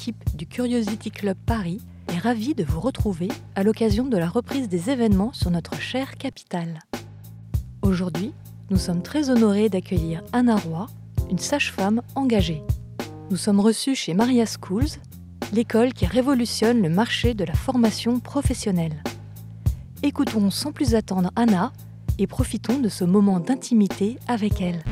l'équipe du Curiosity Club Paris est ravie de vous retrouver à l'occasion de la reprise des événements sur notre chère capitale. Aujourd'hui, nous sommes très honorés d'accueillir Anna Roy, une sage-femme engagée. Nous sommes reçus chez Maria Schools, l'école qui révolutionne le marché de la formation professionnelle. Écoutons sans plus attendre Anna et profitons de ce moment d'intimité avec elle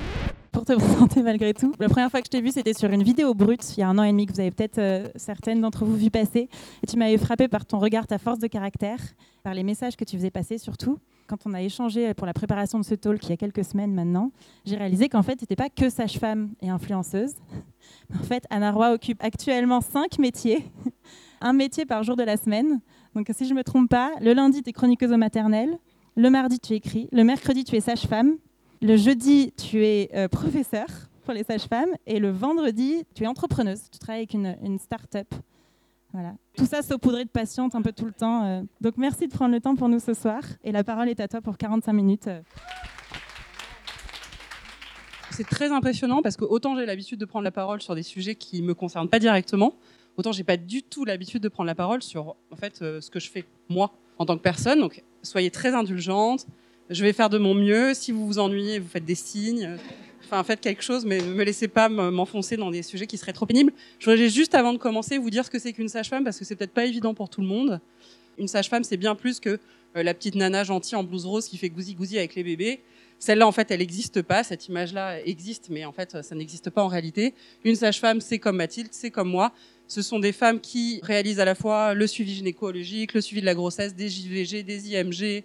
pour te présenter malgré tout. La première fois que je t'ai vu, c'était sur une vidéo brute, il y a un an et demi, que vous avez peut-être euh, certaines d'entre vous vu passer. Et tu m'avais frappé par ton regard, ta force de caractère, par les messages que tu faisais passer surtout. Quand on a échangé pour la préparation de ce talk il y a quelques semaines maintenant, j'ai réalisé qu'en fait, tu n'étais pas que sage-femme et influenceuse. En fait, Anna Roy occupe actuellement cinq métiers, un métier par jour de la semaine. Donc, si je ne me trompe pas, le lundi, tu es chroniqueuse au maternel, le mardi, tu écris, le mercredi, tu es sage-femme, le jeudi, tu es euh, professeur pour les sages-femmes et le vendredi, tu es entrepreneuse. Tu travailles avec une, start-up. Voilà. Tout ça saupoudré de patiente un peu tout le temps. Euh. Donc merci de prendre le temps pour nous ce soir. Et la parole est à toi pour 45 minutes. C'est très impressionnant parce que autant j'ai l'habitude de prendre la parole sur des sujets qui me concernent pas directement, autant j'ai pas du tout l'habitude de prendre la parole sur en fait euh, ce que je fais moi en tant que personne. Donc soyez très indulgente, je vais faire de mon mieux. Si vous vous ennuyez, vous faites des signes. Enfin, faites quelque chose, mais ne me laissez pas m'enfoncer dans des sujets qui seraient trop pénibles. Je voudrais juste, avant de commencer, vous dire ce que c'est qu'une sage-femme, parce que c'est peut-être pas évident pour tout le monde. Une sage-femme, c'est bien plus que euh, la petite nana gentille en blouse rose qui fait gousi-gousi avec les bébés. Celle-là, en fait, elle n'existe pas. Cette image-là existe, mais en fait, ça n'existe pas en réalité. Une sage-femme, c'est comme Mathilde, c'est comme moi. Ce sont des femmes qui réalisent à la fois le suivi gynécologique, le suivi de la grossesse, des JVG, des IMG,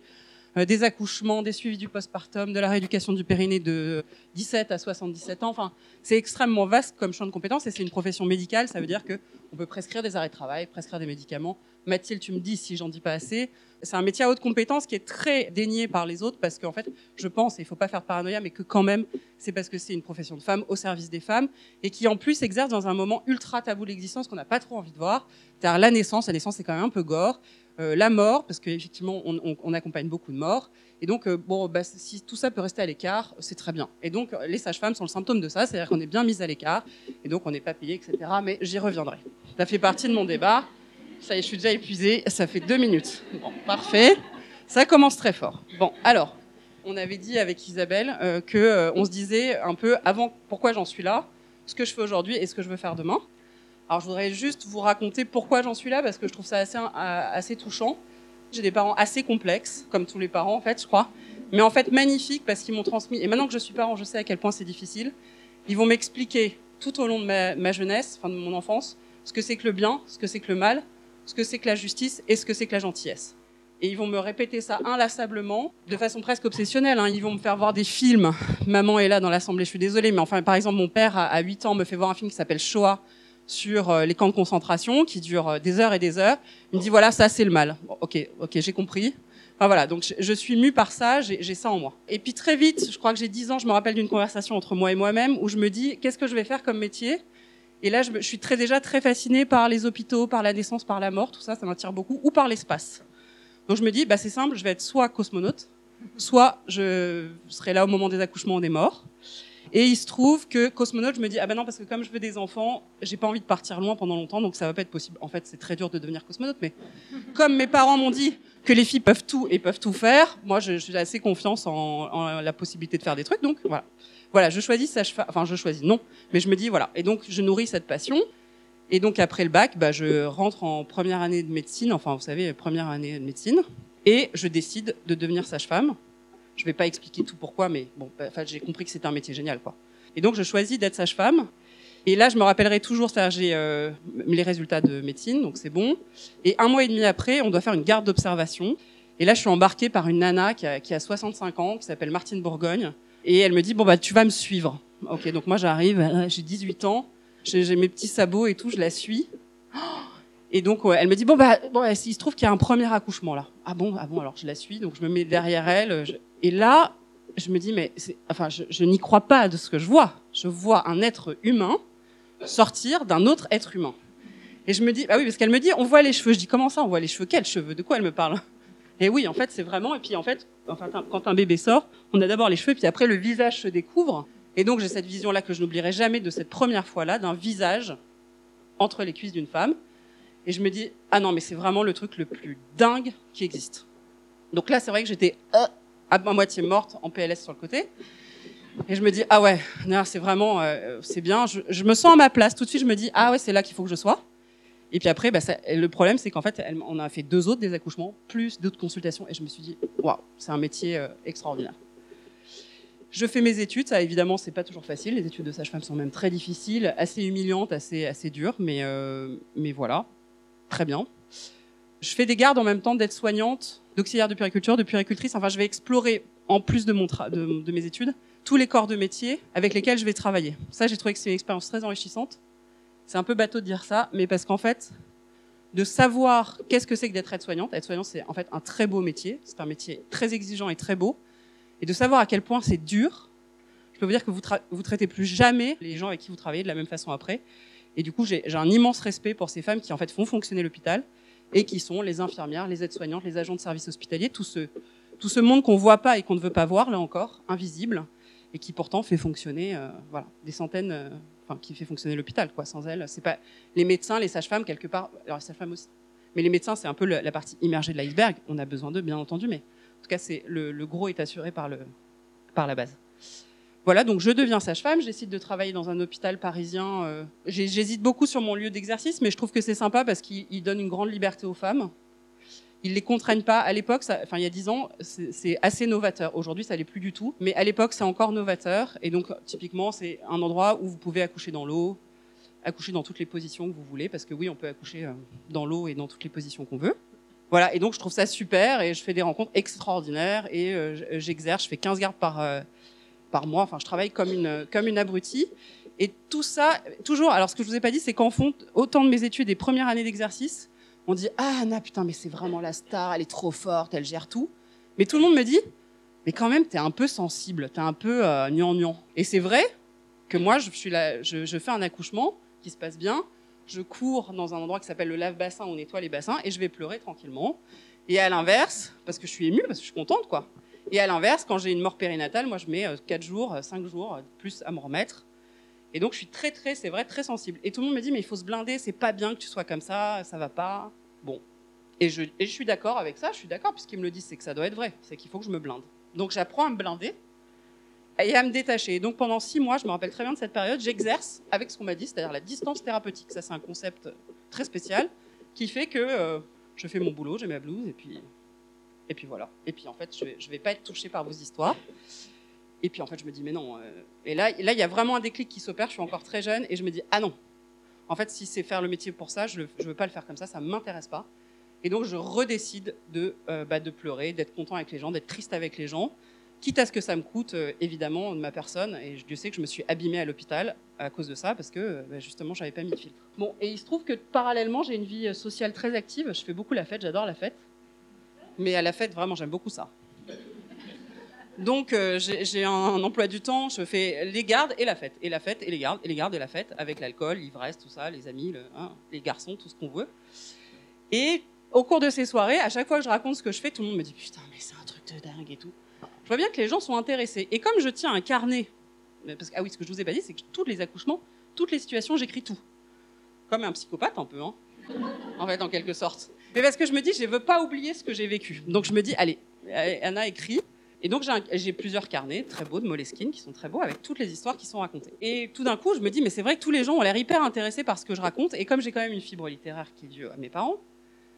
des accouchements, des suivis du postpartum, de la rééducation du périnée de 17 à 77 ans. Enfin, c'est extrêmement vaste comme champ de compétences et c'est une profession médicale. Ça veut dire que on peut prescrire des arrêts de travail, prescrire des médicaments. Mathilde, tu me dis si j'en dis pas assez. C'est un métier à haute compétence qui est très dénié par les autres parce qu'en fait, je pense, et il faut pas faire paranoïa, mais que quand même, c'est parce que c'est une profession de femme au service des femmes et qui en plus exerce dans un moment ultra tabou de l'existence qu'on n'a pas trop envie de voir. cest la naissance, la naissance c'est quand même un peu gore. Euh, la mort, parce qu'effectivement, on, accompagne beaucoup de morts. Et donc, euh, bon, bah, si tout ça peut rester à l'écart, c'est très bien. Et donc, les sages-femmes sont le symptôme de ça, c'est-à-dire qu'on est bien mis à l'écart, et donc on n'est pas payé, etc. Mais j'y reviendrai. Ça fait partie de mon débat. Ça y est, je suis déjà épuisée. Ça fait deux minutes. Bon, parfait. Ça commence très fort. Bon, alors, on avait dit avec Isabelle euh, que on se disait un peu avant pourquoi j'en suis là, ce que je fais aujourd'hui et ce que je veux faire demain. Alors je voudrais juste vous raconter pourquoi j'en suis là, parce que je trouve ça assez, euh, assez touchant. J'ai des parents assez complexes, comme tous les parents en fait, je crois, mais en fait magnifiques parce qu'ils m'ont transmis, et maintenant que je suis parent, je sais à quel point c'est difficile, ils vont m'expliquer tout au long de ma, jeunesse, enfin de mon enfance, ce que c'est que le bien, ce que c'est que le mal, ce que c'est que la justice et ce que c'est que la gentillesse. Et ils vont me répéter ça inlassablement, de façon presque obsessionnelle. Hein. Ils vont me faire voir des films. Maman est là dans l'assemblée, je suis désolée, mais enfin, par exemple, mon père, à 8 ans, me fait voir un film qui s'appelle Shoah, sur euh, les camps de concentration qui durent euh, des heures et des heures. Il me dit voilà, ça c'est le mal. ok, ok, j'ai compris. Enfin voilà, donc je, suis mue par ça, j'ai ça en moi. Et puis très vite, je crois que j'ai 10 ans, je me rappelle d'une conversation entre moi et moi-même où je me dis qu'est-ce que je vais faire comme métier? Et là, je, suis très déjà très fascinée par les hôpitaux, par la naissance, par la mort, tout ça, ça m'attire beaucoup, ou par l'espace. Donc je me dis, bah c'est simple, je vais être soit cosmonaute, soit je serai là au moment des accouchements ou des morts. Et il se trouve que cosmonaute, je me dis ah ben non parce que comme je veux des enfants, j'ai pas envie de partir loin pendant longtemps, donc ça va pas être possible. En fait, c'est très dur de devenir cosmonaute, mais comme mes parents m'ont dit que les filles peuvent tout et peuvent tout faire, moi je, j'ai assez confiance en, la possibilité de faire des trucs, donc voilà. Voilà, je choisis ça, enfin je choisis non, mais je me dis voilà. Et donc je nourris cette passion. Et donc après le bac, bah, je rentre en première année de médecine, enfin vous savez première année de médecine, et je décide de devenir sage-femme. Je vais pas expliquer tout pourquoi, mais bah, enfin, j'ai compris que c'était un métier génial, quoi. Et donc, je choisis d'être sage-femme. Et là, je me rappellerai toujours, c'est-à-dire j'ai euh, les résultats de médecine, donc c'est bon. Et un mois et demi après, on doit faire une garde d'observation. Et là, je suis embarquée par une nana qui a, qui a 65 ans, qui s'appelle Martine Bourgogne. Et elle me dit, bon, bah, tu vas me suivre. Ok, donc moi, j'arrive, j'ai 18 ans, j'ai mes petits sabots et tout, je la suis. Et donc, elle me dit, bon, bah, bon, il se trouve qu'il y a un premier accouchement là. Ah bon, ah bon, alors je la suis, donc je me mets derrière elle. Et là, je me dis, mais enfin, je, n'y crois pas de ce que je vois. Je vois un être humain sortir d'un autre être humain. Et je me dis, ah oui, parce qu'elle me dit, on voit les cheveux. Je dis, comment ça, on voit les cheveux? Quels cheveux? De quoi elle me parle? Et oui, en fait, c'est vraiment. Et puis, en fait, quand un bébé sort, on a d'abord les cheveux, puis après, le visage se découvre. Et donc, j'ai cette vision-là que je n'oublierai jamais de cette première fois-là, d'un visage entre les cuisses d'une femme. Et je me dis, ah non, mais c'est vraiment le truc le plus dingue qui existe. Donc là, c'est vrai que j'étais euh, à moitié morte en PLS sur le côté. Et je me dis, ah ouais, c'est vraiment, euh, c'est bien. Je, me sens à ma place. Tout de suite, je me dis, ah ouais, c'est là qu'il faut que je sois. Et puis après, bah, le problème, c'est qu'en fait, on a fait deux autres des accouchements, plus d'autres consultations. Et je me suis dit, waouh, c'est un métier euh, extraordinaire. Je fais mes études, ça évidemment c'est pas toujours facile. Les études de sage-femme sont même très difficiles, assez humiliantes, assez assez dures, mais mais voilà, très bien. Je fais des gardes en même temps d'être soignante, d'auxiliaire de puriculture, de puricultrice. Enfin, je vais explorer en plus de mon de, mes études tous les corps de métier avec lesquels je vais travailler. Ça, j'ai trouvé que c'est une expérience très enrichissante. C'est un peu bateau de dire ça, mais parce qu'en fait, de savoir qu'est-ce que c'est que d'être aide-soignante. Aide-soignante, c'est en fait un très beau métier. C'est un métier très exigeant et très beau et de savoir à quel point c'est dur, je peux vous dire que vous, vous traitez plus jamais les gens avec qui vous travaillez de la même façon après. Et du coup, j'ai un immense respect pour ces femmes qui en fait font fonctionner l'hôpital et qui sont les infirmières, les aides-soignantes, les agents de service hospitalier, tout ce, tout ce monde qu'on voit pas et qu'on ne veut pas voir, là encore, invisible, et qui pourtant fait fonctionner euh, voilà, des centaines, euh, enfin, qui fait fonctionner l'hôpital. quoi. Sans elles, c'est pas les médecins, les sages-femmes, quelque part, alors les sages-femmes aussi. Mais les médecins, c'est un peu la partie immergée de l'iceberg. On a besoin d'eux, bien entendu, mais en tout cas, c'est le, gros est assuré par, le, par la base. Voilà, donc je deviens sage-femme, j'essaie de travailler dans un hôpital parisien. Euh, j'hésite beaucoup sur mon lieu d'exercice, mais je trouve que c'est sympa parce qu'il donne une grande liberté aux femmes. Ils les contraignent pas. À l'époque, enfin il y a dix ans, c'est assez novateur. Aujourd'hui, ça l'est plus du tout, mais à l'époque, c'est encore novateur. Et donc, typiquement, c'est un endroit où vous pouvez accoucher dans l'eau, accoucher dans toutes les positions que vous voulez, parce que oui, on peut accoucher euh, dans l'eau et dans toutes les positions qu'on veut. Voilà, et donc je trouve ça super et je fais des rencontres extraordinaires et euh, j'exerce, je fais 15 gardes par, par mois, enfin je travaille comme une, comme une abrutie. Et tout ça, toujours, alors ce que je vous ai pas dit, c'est qu'en fond, autant de mes études et premières années d'exercice, on dit Ah, Anna, putain, mais c'est vraiment la star, elle est trop forte, elle gère tout. Mais tout le monde me dit Mais quand même, t'es un peu sensible, t'es un peu euh, gnangnan. Et c'est vrai que moi, je, suis là, je, je fais un accouchement qui se passe bien, je cours dans un endroit qui s'appelle le lave-bassin, on nettoie les bassins, et je vais pleurer tranquillement. Et à l'inverse, parce que je suis émue, parce que je suis contente, quoi. Et à l'inverse, quand j'ai une mort périnatale, moi, je mets 4 euh, jours, 5 euh, jours, euh, plus à me remettre. Et donc, je suis très, très, c'est vrai, très sensible. Et tout le monde me dit, mais il faut se blinder, c'est pas bien que tu sois comme ça, ça va pas. Bon. Et je, et suis d'accord avec ça, je suis d'accord, puisqu'ils me le disent, c'est que ça doit être vrai, c'est qu'il faut que je me blinde. Donc, j'apprends à me blinder et à me détacher. Donc pendant six mois, je me rappelle très bien de cette période, j'exerce avec ce qu'on m'a dit, c'est-à-dire la distance thérapeutique. Ça, c'est un concept très spécial qui fait que je fais mon boulot, j'ai ma blouse, et puis, et puis voilà. Et puis en fait, je vais, vais pas être touchée par vos histoires. Et puis en fait, je me dis, mais non. Euh, et là, là, il y a vraiment un déclic qui s'opère. Je suis encore très jeune et je me dis, ah non. En fait, si c'est faire le métier pour ça, je ne veux pas le faire comme ça, ça ne m'intéresse pas. Et donc, je redécide de, euh, bah, de pleurer, d'être content avec les gens, d'être triste avec les gens quitte à ce que ça me coûte euh, évidemment de ma personne. Et je sais que je me suis abîmée à l'hôpital à cause de ça parce que bah, justement j'avais pas mis de filtre. Bon, et il se trouve que parallèlement j'ai une vie sociale très active. Je fais beaucoup la fête, j'adore la fête. Mais à la fête, vraiment, j'aime beaucoup ça. Donc j'ai un emploi du temps, je fais les gardes et la fête, et la fête et les gardes, et les gardes et la fête, avec l'alcool, l'ivresse, tout ça, les amis, hein, les garçons, tout ce qu'on veut. Et au cours de ces soirées, à chaque fois que je raconte ce que je fais, tout le monde me dit putain mais c'est un truc de dingue et tout je vois bien que les gens sont intéressés. Et comme je tiens un carnet, parce que, ah oui, ce que je vous ai pas dit, c'est que tous les accouchements, toutes les situations, j'écris tout. Comme un psychopathe un peu, hein. en fait, en quelque sorte. Mais parce que je me dis, je ne veux pas oublier ce que j'ai vécu. Donc je me dis, allez, Anna écrit. Et donc j'ai plusieurs carnets très beaux de Moleskine qui sont très beaux avec toutes les histoires qui sont racontées. Et tout d'un coup, je me dis, mais c'est vrai que tous les gens ont l'air hyper intéressés par ce que je raconte. Et comme j'ai quand même une fibre littéraire qui est due à mes parents,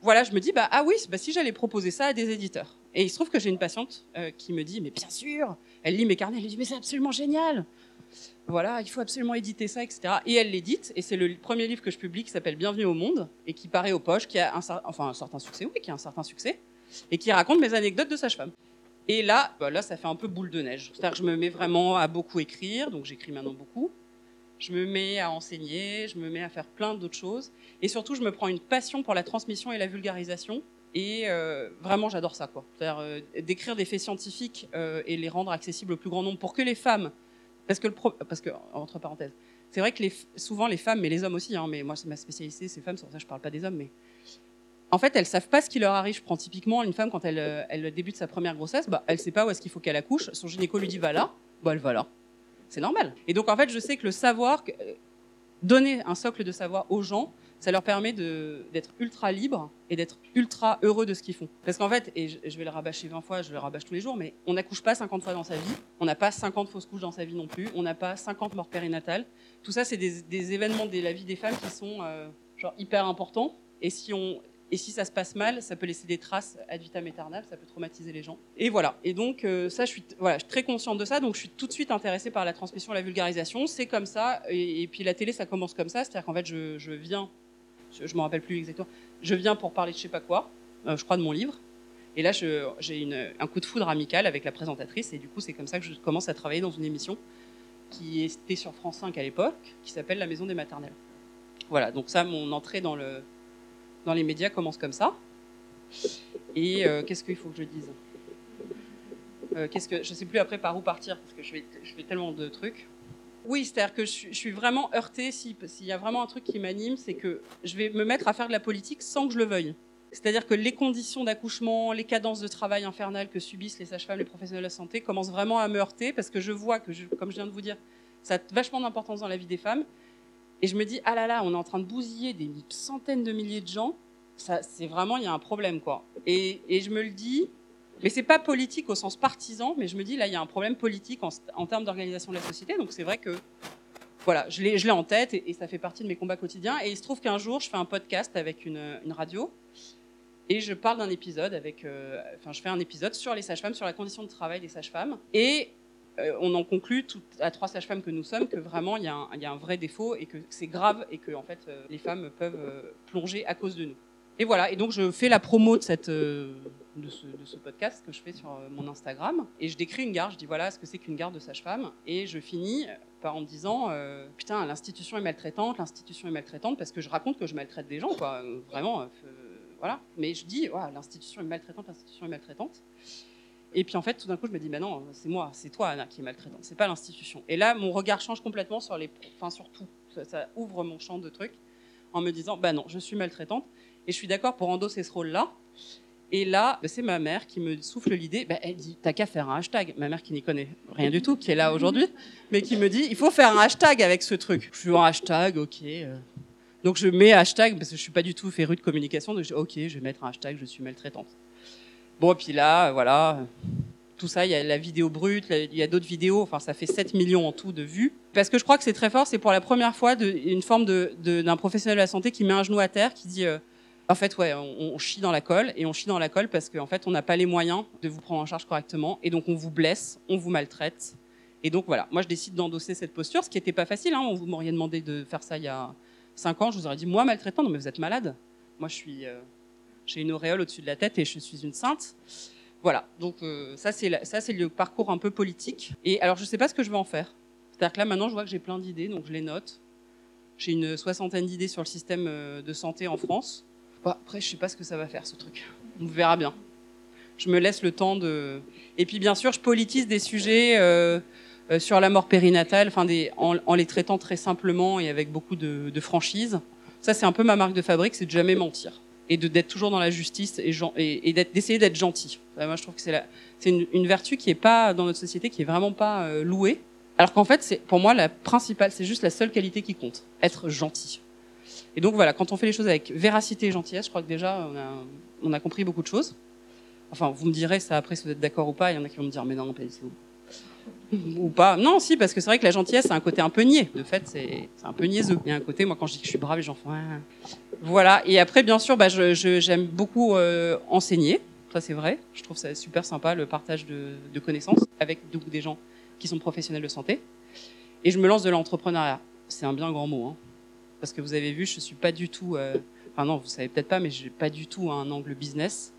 voilà, je me dis, bah, ah oui, bah, si j'allais proposer ça à des éditeurs. Et il se trouve que j'ai une patiente euh, qui me dit, mais bien sûr, elle lit mes carnets, elle dit, mais c'est absolument génial. Voilà, il faut absolument éditer ça, etc. Et elle l'édite, et c'est le premier livre que je publie qui s'appelle Bienvenue au monde, et qui paraît aux poches, qui a un, enfin, un certain succès, oui, qui a un certain succès, et qui raconte mes anecdotes de sage-femme. Et là, bah, là, ça fait un peu boule de neige. C'est-à-dire que je me mets vraiment à beaucoup écrire, donc j'écris maintenant beaucoup je me mets à enseigner, je me mets à faire plein d'autres choses. Et surtout, je me prends une passion pour la transmission et la vulgarisation. Et euh, vraiment, j'adore ça, quoi. Faire euh, d'écrire des faits scientifiques euh, et les rendre accessibles au plus grand nombre pour que les femmes, parce que le parce que entre parenthèses, c'est vrai que les, souvent les femmes, mais les hommes aussi, hein, mais moi c'est ma spécialité, c'est femmes, sur ça je parle pas des hommes, mais en fait elles savent pas ce qui leur arrive. Je prends typiquement une femme quand elle, elle débute sa première grossesse, bah elle sait pas où est-ce qu'il faut qu'elle accouche. Son gynéco lui dit va là, bah elle va là c'est normal. Et donc en fait, je sais que le savoir, donner un socle de savoir aux gens, ça leur permet d'être ultra libres et d'être ultra heureux de ce qu'ils font. Parce qu'en fait, et je, vais le rabâcher 20 fois, je le rabâche tous les jours, mais on n'accouche pas 50 fois dans sa vie, on n'a pas 50 fausses couches dans sa vie non plus, on n'a pas 50 morts périnatales. Tout ça, c'est des, événements de la vie des femmes qui sont euh, genre hyper importants. Et si on et si ça se passe mal, ça peut laisser des traces ad vitam aeternam, ça peut traumatiser les gens. Et voilà. Et donc euh, ça, je suis, très consciente de ça, donc je suis tout de suite intéressée par la transmission, la vulgarisation. C'est comme ça. Et, puis la télé, ça commence comme ça, c'est-à-dire qu'en fait, je, viens, je, je me rappelle plus exactement, je viens pour parler de je sais pas quoi, euh, je crois de mon livre. Et là, j'ai un coup de foudre amical avec la présentatrice, et du coup, c'est comme ça que je commence à travailler dans une émission qui était sur France 5 à l'époque, qui s'appelle La Maison des Maternelles. Voilà. Donc ça, mon entrée dans le dans les médias commence comme ça. Et euh, qu'est-ce qu'il faut que je dise? Euh, qu'est-ce que, Je ne sais plus après par où partir, parce que je fais tellement de trucs. Oui, c'est-à-dire que je, suis vraiment heurtée, s'il y a vraiment un truc qui m'anime, c'est que je vais me mettre à faire de la politique sans que je le veuille. C'est-à-dire que les conditions d'accouchement, les cadences de travail infernales que subissent les sages-femmes, les professionnels de la santé commencent vraiment à me heurter parce que je vois que, comme je viens de vous dire, ça a vachement d'importance dans la vie des femmes. Et je me dis, ah là là, on est en train de bousiller des centaines de milliers de gens. Ça, c'est vraiment, il y a un problème, quoi. Et, et je me le dis, mais c'est pas politique au sens partisan, mais je me dis, là, il y a un problème politique en, termes d'organisation de la société. Donc c'est vrai que, voilà, je l'ai, je l'ai en tête et, ça fait partie de mes combats quotidiens. Et il se trouve qu'un jour, je fais un podcast avec une, une radio et je parle d'un épisode avec, euh, enfin, je fais un épisode sur les sages-femmes, sur la condition de travail des sages-femmes. Et on en conclut à trois sages-femmes que nous sommes que vraiment il y, a un, vrai défaut et que c'est grave et que en fait euh, les femmes peuvent euh, plonger à cause de nous. Et voilà, et donc je fais la promo de, ce, podcast que je fais sur mon Instagram et je décris une garde, je dis voilà ce que c'est qu'une garde de sage-femme et je finis par en me disant putain l'institution est maltraitante, l'institution est maltraitante parce que je raconte que je maltraite des gens quoi, vraiment voilà, mais je dis l'institution est maltraitante, l'institution est maltraitante. Et puis en fait, tout d'un coup, je me dis, bah non, c'est moi, c'est toi, Anna, qui est maltraitante, c'est pas l'institution. Et là, mon regard change complètement sur les, enfin sur tout. Ça, ouvre mon champ de trucs en me disant, bah non, je suis maltraitante et je suis d'accord pour endosser ce rôle-là. Et là, bah, c'est ma mère qui me souffle l'idée. Bah, elle dit, t'as qu'à faire un hashtag. Ma mère qui n'y connaît rien du tout, qui est là aujourd'hui, mais qui me dit, il faut faire un hashtag avec ce truc. Je suis un hashtag, ok. Euh. Donc je mets hashtag parce que je suis pas du tout féru de communication. Donc ok, je vais mettre un hashtag, je suis maltraitante. Bon, et puis là, voilà, tout ça, il y a la vidéo brute, il y a d'autres vidéos, enfin ça fait 7 millions en tout de vues. Parce que je crois que c'est très fort, c'est pour la première fois une forme d'un professionnel de la santé qui met un genou à terre, qui dit, euh, en fait, ouais, on, chie dans la colle, et on chie dans la colle parce qu'en fait, on n'a pas les moyens de vous prendre en charge correctement, et donc on vous blesse, on vous maltraite. Et donc voilà, moi je décide d'endosser cette posture, ce qui n'était pas facile, hein, vous m'auriez demandé de faire ça il y a 5 ans, je vous aurais dit, moi maltraitant, non mais vous êtes malade. Moi je suis... Euh, j'ai une auréole au-dessus de la tête et je suis une sainte. Voilà, donc euh, ça c'est le parcours un peu politique. Et alors je ne sais pas ce que je vais en faire. C'est-à-dire que là maintenant je vois que j'ai plein d'idées, donc je les note. J'ai une soixantaine d'idées sur le système euh, de santé en France. après je sais pas ce que ça va faire ce truc. On verra bien. Je me laisse le temps de. Et puis bien sûr je politise des sujets euh, sur la mort périnatale, en, les traitant très simplement et avec beaucoup de, de franchise. Ça c'est un peu ma marque de fabrique, c'est de jamais mentir et d'être toujours dans la justice et, d'essayer d'être gentil. moi, je trouve que c'est une, vertu qui est pas dans notre société, qui est vraiment pas euh, louée. Alors qu'en fait, pour moi la principale, c'est juste la seule qualité qui compte, être gentil. Et donc voilà, quand on fait les choses avec véracité et gentillesse, je crois que déjà on a, on a compris beaucoup de choses. Enfin, vous me direz ça après si vous êtes d'accord ou pas. Il y en a qui vont me dire mais non, pas du tout ou pas. Non, si, parce que c'est vrai que la gentillesse, c'est un côté un peu niais. De fait, c'est un peu niaiseux. Il y a un côté, moi, quand je dis que je suis brave, les gens font. Voilà. Et après, bien sûr, bah, j'aime beaucoup euh, enseigner. Ça, c'est vrai. Je trouve ça super sympa, le partage de, connaissances avec des gens qui sont professionnels de santé. Et je me lance de l'entrepreneuriat. C'est un bien grand mot. Hein. Parce que vous avez vu, je suis pas du tout. Euh, enfin, non, vous savez peut-être pas, mais j'ai pas du tout un angle business.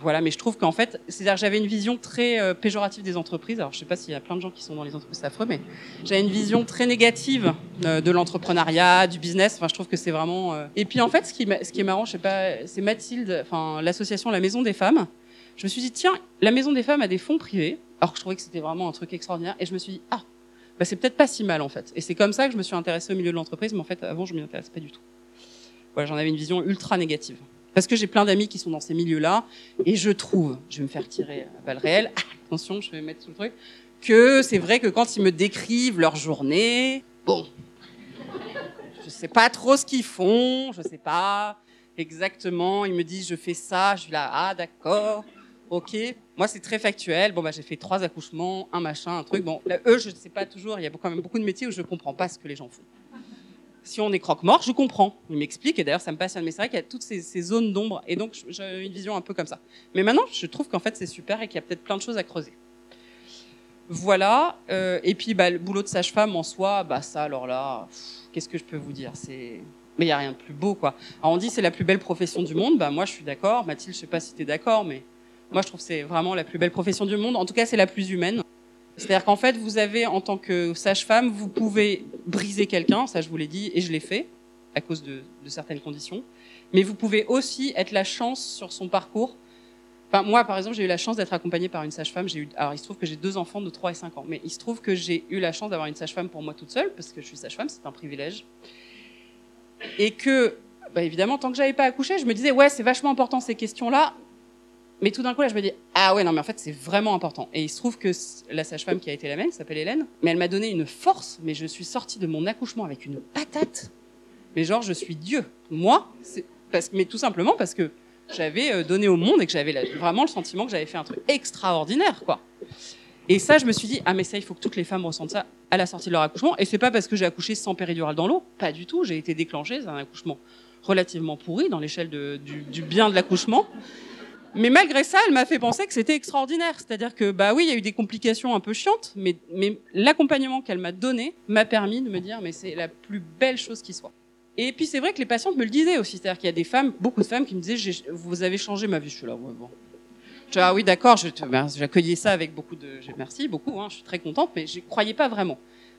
Voilà, mais je trouve qu'en fait, c'est-à-dire j'avais une vision très euh, péjorative des entreprises. Alors je sais pas s'il y a plein de gens qui sont dans les entreprises, affreux, mais j'avais une vision très négative euh, de l'entrepreneuriat, du business. Enfin, je trouve que c'est vraiment. Euh, et puis en fait, ce qui, ce qui est marrant, je sais pas, c'est Mathilde, enfin l'association La Maison des Femmes. Je me suis dit tiens, la Maison des Femmes a des fonds privés, alors que je trouvais que c'était vraiment un truc extraordinaire. Et je me suis dit ah, bah c'est peut-être pas si mal en fait. Et c'est comme ça que je me suis intéressée au milieu de l'entreprise, mais en fait avant je m'y intéressais pas du tout. Voilà, j'en avais une vision ultra négative. Parce que j'ai plein d'amis qui sont dans ces milieux-là, et je trouve, je vais me faire tirer à balle réelle, attention, je vais mettre sous le truc, que c'est vrai que quand ils me décrivent leur journée, bon, sais pas trop ce qu'ils font, je sais pas exactement. Ils me disent je fais ça, je suis là, ah d'accord, ok. Moi c'est très factuel. Bon bah j'ai fait trois accouchements, un machin, un truc. Bon eux je ne sais pas toujours. Il y a quand même beaucoup de métiers où je comprends pas ce que les gens font. Si on est croque-mort, je comprends. Ils m'expliquent et d'ailleurs ça me passionne. Mais c'est vrai qu'il y a toutes ces, zones d'ombre et donc j'ai une vision un peu comme ça. Mais maintenant je trouve qu'en fait c'est super et qu'il y a peut-être plein de choses à creuser. Voilà. Euh, et puis, bah, le boulot de sage-femme en soi, bah, ça, alors là, qu'est-ce que je peux vous dire? Mais il n'y a rien de plus beau, quoi. Alors, on dit c'est la plus belle profession du monde. Bah, moi, je suis d'accord. Mathilde, je sais pas si tu es d'accord, mais moi, je trouve que c'est vraiment la plus belle profession du monde. En tout cas, c'est la plus humaine. C'est-à-dire qu'en fait, vous avez, en tant que sage-femme, vous pouvez briser quelqu'un, ça je vous l'ai dit, et je l'ai fait, à cause de, certaines conditions. Mais vous pouvez aussi être la chance sur son parcours moi, par exemple, j'ai eu la chance d'être accompagnée par une sage-femme. J'ai eu, alors, il se trouve que j'ai deux enfants de 3 et 5 ans, mais il se trouve que j'ai eu la chance d'avoir une sage-femme pour moi toute seule, parce que je suis sage-femme, c'est un privilège. Et que, bah, évidemment, tant que j'avais pas accouché, je me disais, ouais, c'est vachement important ces questions-là. Mais tout d'un coup, là, je me dis, ah ouais, non, mais en fait, c'est vraiment important. Et il se trouve que la sage-femme qui a été la mienne s'appelle Hélène, mais elle m'a donné une force, mais je suis sortie de mon accouchement avec une patate. Mais genre, je suis Dieu. Moi, parce, mais tout simplement parce que j'avais euh, donné au monde et que j'avais vraiment le sentiment que j'avais fait un truc extraordinaire, quoi. Et ça, je me suis dit, ah mais ça, il faut que toutes les femmes ressentent ça à la sortie de leur accouchement. Et c'est pas parce que j'ai accouché sans péridurale dans l'eau, pas du tout. J'ai été déclenchée, c'est un accouchement relativement pourri dans l'échelle du bien de l'accouchement. Mais malgré ça, elle m'a fait penser que c'était extraordinaire. C'est-à-dire que, bah oui, il y a eu des complications un peu chiantes, mais, l'accompagnement qu'elle m'a donné m'a permis de me dire, mais c'est la plus belle chose qui soit. Et puis c'est vrai que les patientes me le disaient aussi, c'est-à-dire qu'il y a des femmes, beaucoup de femmes qui me disaient vous avez changé ma vie. Je suis là, ouais, bon. Ah oui, d'accord, ben, j'accueillais ça avec beaucoup de, merci beaucoup, hein, je suis très contente, mais je croyais pas vraiment.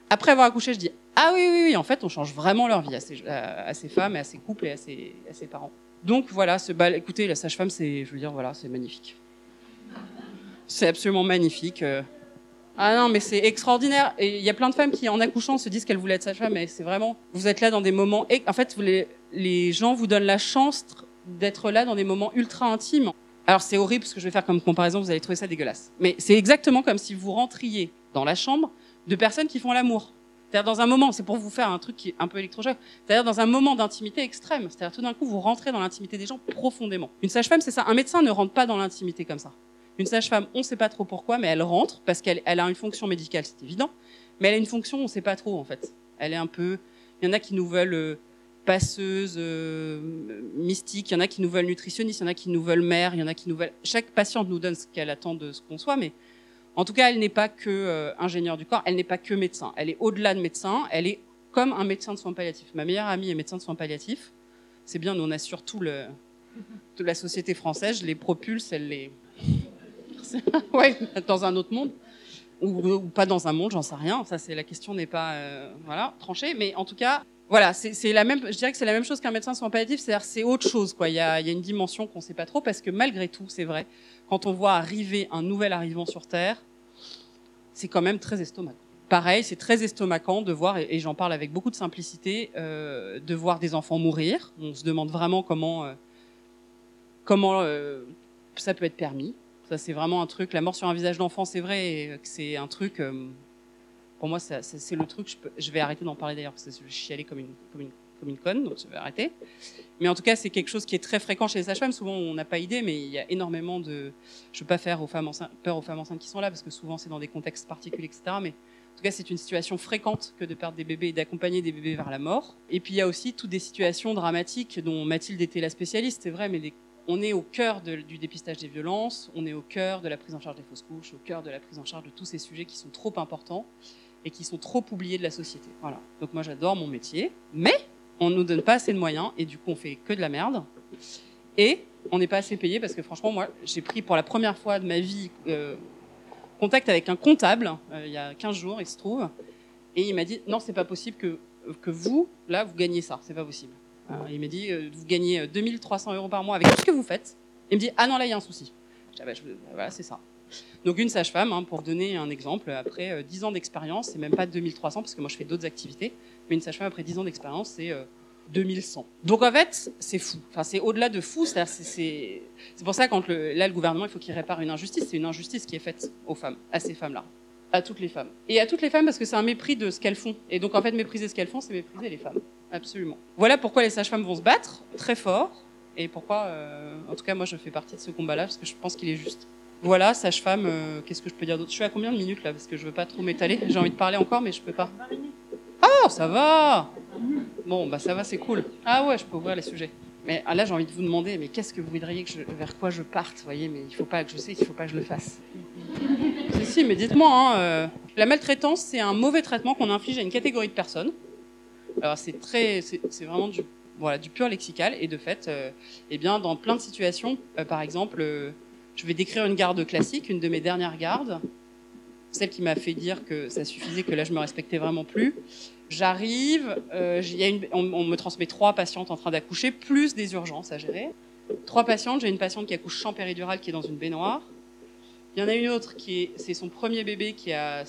Après avoir accouché, je dis ah oui, oui, oui, en fait, on change vraiment leur vie à ces, femmes, à ces couples et à ces parents. Donc voilà, ce bal, écoutez, la sage-femme, c'est, je veux dire, voilà, c'est magnifique. C'est absolument magnifique. Euh, ah non, mais c'est extraordinaire. Et il y a plein de femmes qui, en accouchant, se disent qu'elles voulaient être sage-femme, mais c'est vraiment, vous êtes là dans des moments, en fait, les, gens vous donnent la chance d'être là dans des moments ultra intimes. Alors c'est horrible ce que je vais faire comme comparaison, vous allez trouver ça dégueulasse. Mais c'est exactement comme si vous rentriez dans la chambre de personnes qui font l'amour. C'est-à-dire dans un moment, c'est pour vous faire un truc qui est un peu électrochoc, c'est-à-dire dans un moment d'intimité extrême. C'est-à-dire tout d'un coup, vous rentrez dans l'intimité des gens profondément. Une sage-femme, c'est ça. Un médecin ne rentre pas dans l'intimité comme ça. Une sage-femme, on ne sait pas trop pourquoi, mais elle rentre parce qu'elle a une fonction médicale, c'est évident. Mais elle a une fonction, on ne sait pas trop en fait. Elle est un peu. Il y en a qui nous veulent euh, passeuse, euh, mystique. Il y en a qui nous veulent nutritionniste. Il y en a qui nous veulent mère. Il y en a qui nous veulent. Chaque patiente nous donne ce qu'elle attend de ce qu'on soit, mais en tout cas, elle n'est pas que euh, ingénieure du corps. Elle n'est pas que médecin. Elle est au-delà de médecin. Elle est comme un médecin de soins palliatifs. Ma meilleure amie est médecin de soins palliatifs. C'est bien, nous on assure tout toute la société française. Je les propulse, elle les ouais, dans un autre monde. Ou, pas dans un monde, j'en sais rien. Ça, c'est la question n'est pas euh, tranchée, mais en tout cas, voilà, c'est la même. Je dirais que c'est la même chose qu'un médecin soins palliatifs, c'est-à-dire c'est autre chose, quoi. Il y a une dimension qu'on ne sait pas trop parce que malgré tout, c'est vrai, quand on voit arriver un nouvel arrivant sur Terre, c'est quand même très estomacant. Pareil, c'est très estomacant de voir, et, j'en parle avec beaucoup de simplicité, euh, de voir des enfants mourir. On se demande vraiment comment euh, comment ça peut être permis. Ça, c'est vraiment un truc. La mort sur un visage d'enfant, c'est vrai, c'est un truc. Euh, pour moi, c'est le truc. Je, vais arrêter d'en parler d'ailleurs parce que je allée comme une, comme, une, comme une conne, donc je vais arrêter. Mais en tout cas, c'est quelque chose qui est très fréquent chez les sages-femmes. Souvent, on n'a pas idée, mais il y a énormément de. Je ne veux pas faire peur aux femmes enceintes qui sont là parce que souvent, c'est dans des contextes particuliers, etc. Mais en tout cas, c'est une situation fréquente que de perdre des bébés et d'accompagner des bébés vers la mort. Et puis, il y a aussi toutes des situations dramatiques dont Mathilde était la spécialiste, c'est vrai, mais on est au cœur du dépistage des violences, on est au cœur de la prise en charge des fausses couches, au cœur de la prise en charge de tous ces sujets qui sont trop importants et qui sont trop oubliés de la société. Voilà. Donc moi j'adore mon métier, mais on nous donne pas assez de moyens et du coup on fait que de la merde. Et on n'est pas assez payé parce que franchement moi j'ai pris pour la première fois de ma vie euh, contact avec un comptable euh, il y a 15 jours il se trouve et il m'a dit non c'est pas possible que, que vous là vous gagnez ça, c'est pas possible. Euh, il m'a dit, euh, vous gagnez 2300 euh, euros par mois avec tout ce que vous faites. Il me dit, ah non, là, il y a un souci. Ah bah, voilà, c'est ça. Donc une sage-femme, hein, pour donner un exemple, après 10 ans d'expérience, c'est même pas 2300, parce que moi je fais d'autres activités, une sage-femme après 10 ans d'expérience, c'est 2100. Donc en fait, c'est fou. Enfin, c'est au-delà de fou. C'est pour ça le, là le gouvernement, il faut qu'il répare une injustice. C'est une injustice qui est faite aux femmes, à ces femmes-là, à toutes les femmes. Et à toutes les femmes parce que c'est un mépris de ce qu'elles font. Et donc en fait, mépriser ce qu'elles font, c'est mépriser les femmes. Absolument. Voilà pourquoi les sages-femmes vont se battre très fort et pourquoi, euh, en tout cas, moi, je fais partie de ce combat-là parce que je pense qu'il est juste. Voilà, sage-femme, euh, qu'est-ce que je peux dire d'autre? Je suis à combien de minutes là? Parce que je veux pas trop m'étaler. J'ai envie de parler encore, mais je peux pas. Ah, ça va Bon, bah ça va, c'est cool. Ah ouais, je peux ouvrir les sujets. Mais ah, là, j'ai envie de vous demander, mais qu'est-ce que vous voudriez que je, vers quoi je parte voyez, mais il faut pas que je qu'il faut pas que je le fasse. si, si, mais dites-moi. Hein, euh, la maltraitance, c'est un mauvais traitement qu'on inflige à une catégorie de personnes. Alors c'est très, c'est vraiment du, voilà, du pur lexical et de fait, euh, eh bien, dans plein de situations, euh, par exemple, je vais décrire une garde classique, une de mes dernières gardes, celle qui m'a fait dire que ça suffisait, que là je me respectais vraiment plus. J'arrive, euh, on, me transmet trois patientes en train d'accoucher, plus des urgences à gérer. Trois patientes, j'ai une patiente qui accouche sans péridurale qui est dans une baignoire. Il y en a une autre qui est, c'est son premier bébé qui a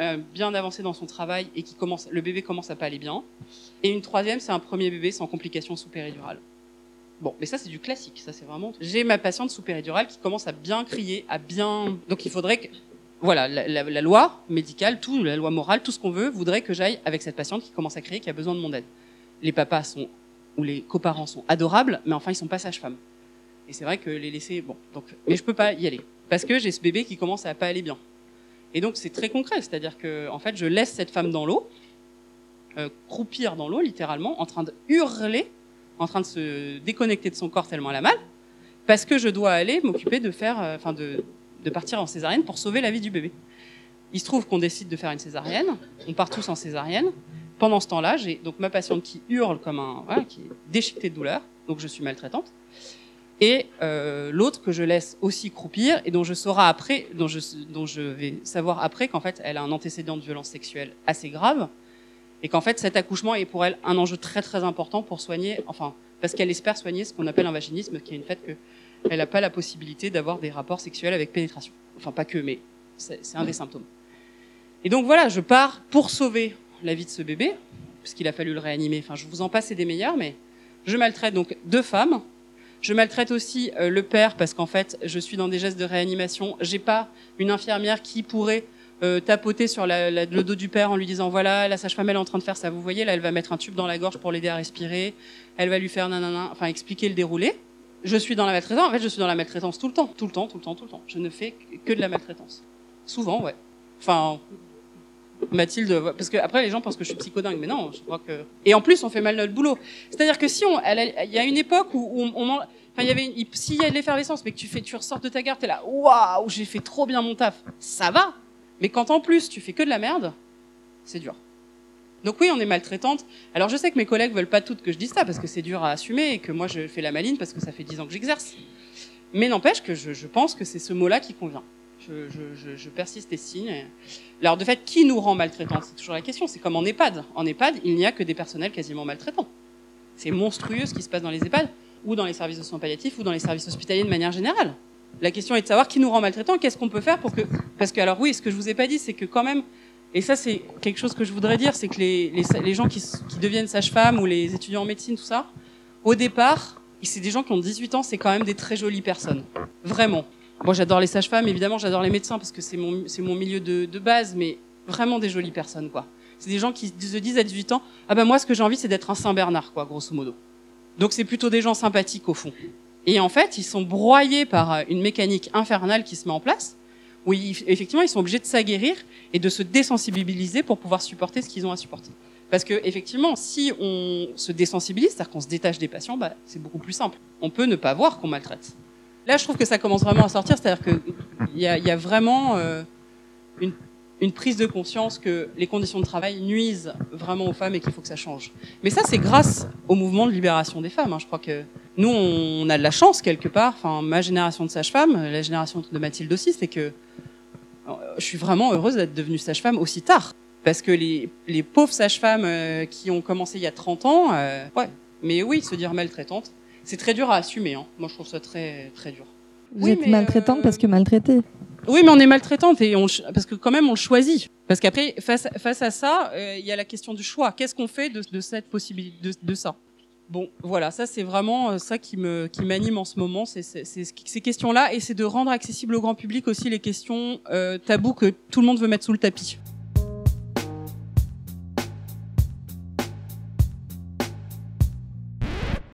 euh, bien avancé dans son travail et qui commence, le bébé commence à pas aller bien. Et une troisième, c'est un premier bébé sans complications sous péridurale. Bon, mais ça c'est du classique, ça c'est vraiment. J'ai ma patiente sous péridurale qui commence à bien crier, à bien. Donc il faudrait que, voilà, la, loi médicale, tout, la loi morale, tout ce qu'on veut, voudrait que j'aille avec cette patiente qui commence à crier, qui a besoin de mon aide. Les papas sont ou les coparents sont adorables, mais enfin ils sont pas sages-femmes. Et c'est vrai que les laisser, bon, donc, mais je peux pas y aller parce que j'ai ce bébé qui commence à pas aller bien. Et donc c'est très concret, c'est-à-dire que en fait je laisse cette femme dans l'eau, euh, croupir dans l'eau littéralement, en train de hurler, en train de se déconnecter de son corps tellement elle a mal, parce que je dois aller m'occuper de faire, euh, enfin de, de partir en césarienne pour sauver la vie du bébé. Il se trouve qu'on décide de faire une césarienne, on part tous en césarienne. Pendant ce temps-là, j'ai donc ma patiente qui hurle comme un, voilà, qui est déchiquetée de douleur, donc je suis maltraitante et euh, l'autre que je laisse aussi croupir et dont je saurai après, dont je, vais savoir après qu'en fait elle a un antécédent de violence sexuelle assez grave et qu'en fait cet accouchement est pour elle un enjeu très très important pour soigner, enfin parce qu'elle espère soigner ce qu'on appelle un vaginisme, qui est une fait que elle n'a pas la possibilité d'avoir des rapports sexuels avec pénétration. Enfin pas que, mais c'est un des symptômes. Et donc voilà, je pars pour sauver la vie de ce bébé, puisqu'il a fallu le réanimer. Enfin, je vous en passe, des meilleurs, mais je maltraite donc deux femmes. Je maltraite aussi euh, le père parce qu'en fait, je suis dans des gestes de réanimation. J'ai pas une infirmière qui pourrait euh, tapoter sur la- la- le dos du père en lui disant voilà, la sage-femme elle est en train de faire ça. Vous voyez, là, elle va mettre un tube dans la gorge pour l'aider à respirer. Elle va lui faire nanana, enfin expliquer le déroulé. Je suis dans la maltraitance. En fait, je suis dans la maltraitance tout le temps, tout le temps, tout le temps, tout le temps. Je ne fais que de la maltraitance. Souvent, ouais. Enfin, Mathilde, parce que après les gens pensent que je suis psychodingue, mais non, je crois que. Et en plus, on fait mal notre boulot. C'est-à-dire que si on, il y a une époque où on, enfin, il y avait, une- il- s'il y a de l'effervescence, mais que tu fais, tu ressors de ta garde, t'es là, waouh, j'ai fait trop bien mon taf, ça va. Mais quand en plus tu fais que de la merde, c'est dur. Donc oui, on est maltraitante. Alors je sais que mes collègues veulent pas toutes que je dise ça parce que c'est dur à assumer et que moi je fais la maline parce que ça fait dix ans que j'exerce. Mais n'empêche que je, pense que c'est ce mot-là qui convient. Je, persiste et signe. Alors de fait, qui nous rend maltraitants C'est toujours la question. C'est comme en EHPAD. En EHPAD, il n'y a que des personnels quasiment maltraitants. C'est monstrueux ce qui se passe dans les EHPAD, ou dans les services de soins palliatifs, ou dans les services hospitaliers de manière générale. La question est de savoir qui nous rend maltraitants, qu'est-ce qu'on peut faire pour que... Parce que, alors oui, ce que je vous ai pas dit, c'est que quand même, et ça c'est quelque chose que je voudrais dire, c'est que les, gens qui, deviennent sages-femmes ou les étudiants en médecine, tout ça, au départ, c'est des gens qui ont 18 ans, c'est quand même des très jolies personnes. Vraiment. Moi j'adore les sages-femmes, évidemment j'adore les médecins parce que c'est mon, c'est mon milieu de, de base, mais vraiment des jolies personnes, quoi. C'est des gens qui se disent à 18 ans, ah ben moi ce que j'ai envie c'est d'être un Saint-Bernard, quoi, grosso modo. Donc c'est plutôt des gens sympathiques au fond. Et en fait, ils sont broyés par euh, une mécanique infernale qui se met en place, où effectivement ils sont obligés de s'aguerrir et de se désensibiliser pour pouvoir supporter ce qu'ils ont à supporter. Parce que effectivement, si on se désensibilise, c'est-à-dire qu'on se détache des patients, bah, c'est beaucoup plus simple. On peut ne pas voir qu'on maltraite. Là, je trouve que ça commence vraiment à sortir, c'est-à-dire qu'il y a vraiment euh, une, une prise de conscience que les conditions de travail nuisent vraiment aux femmes et qu'il faut que ça change. Mais ça, c'est grâce au mouvement de libération des femmes. hein. Je crois que nous, on a de la chance quelque part. Enfin, ma génération de sages-femmes, la génération de Mathilde aussi, c'est que euh, je suis vraiment heureuse d'être devenue sage-femme aussi tard. Parce que les, les pauvres sages-femmes euh, qui ont commencé il y a 30 ans, euh, ouais. Mais oui, se dire maltraitante, c'est très dur à assumer. Hein. Moi, je trouve ça très, très dur. Vous Oui, êtes maltraitante euh, parce que maltraitée. Oui, mais on est maltraitante et on, parce que quand même on le choisit. Parce qu'après, face, face à ça, euh, il y a la question du choix. Qu'est-ce qu'on fait de, de cette possibilité, de, de ça? Bon, voilà, ça c'est vraiment euh, ça qui me qui m'anime en ce moment, c'est ces questions-là et c'est de rendre accessible au grand public aussi les questions euh, tabous que tout le monde veut mettre sous le tapis.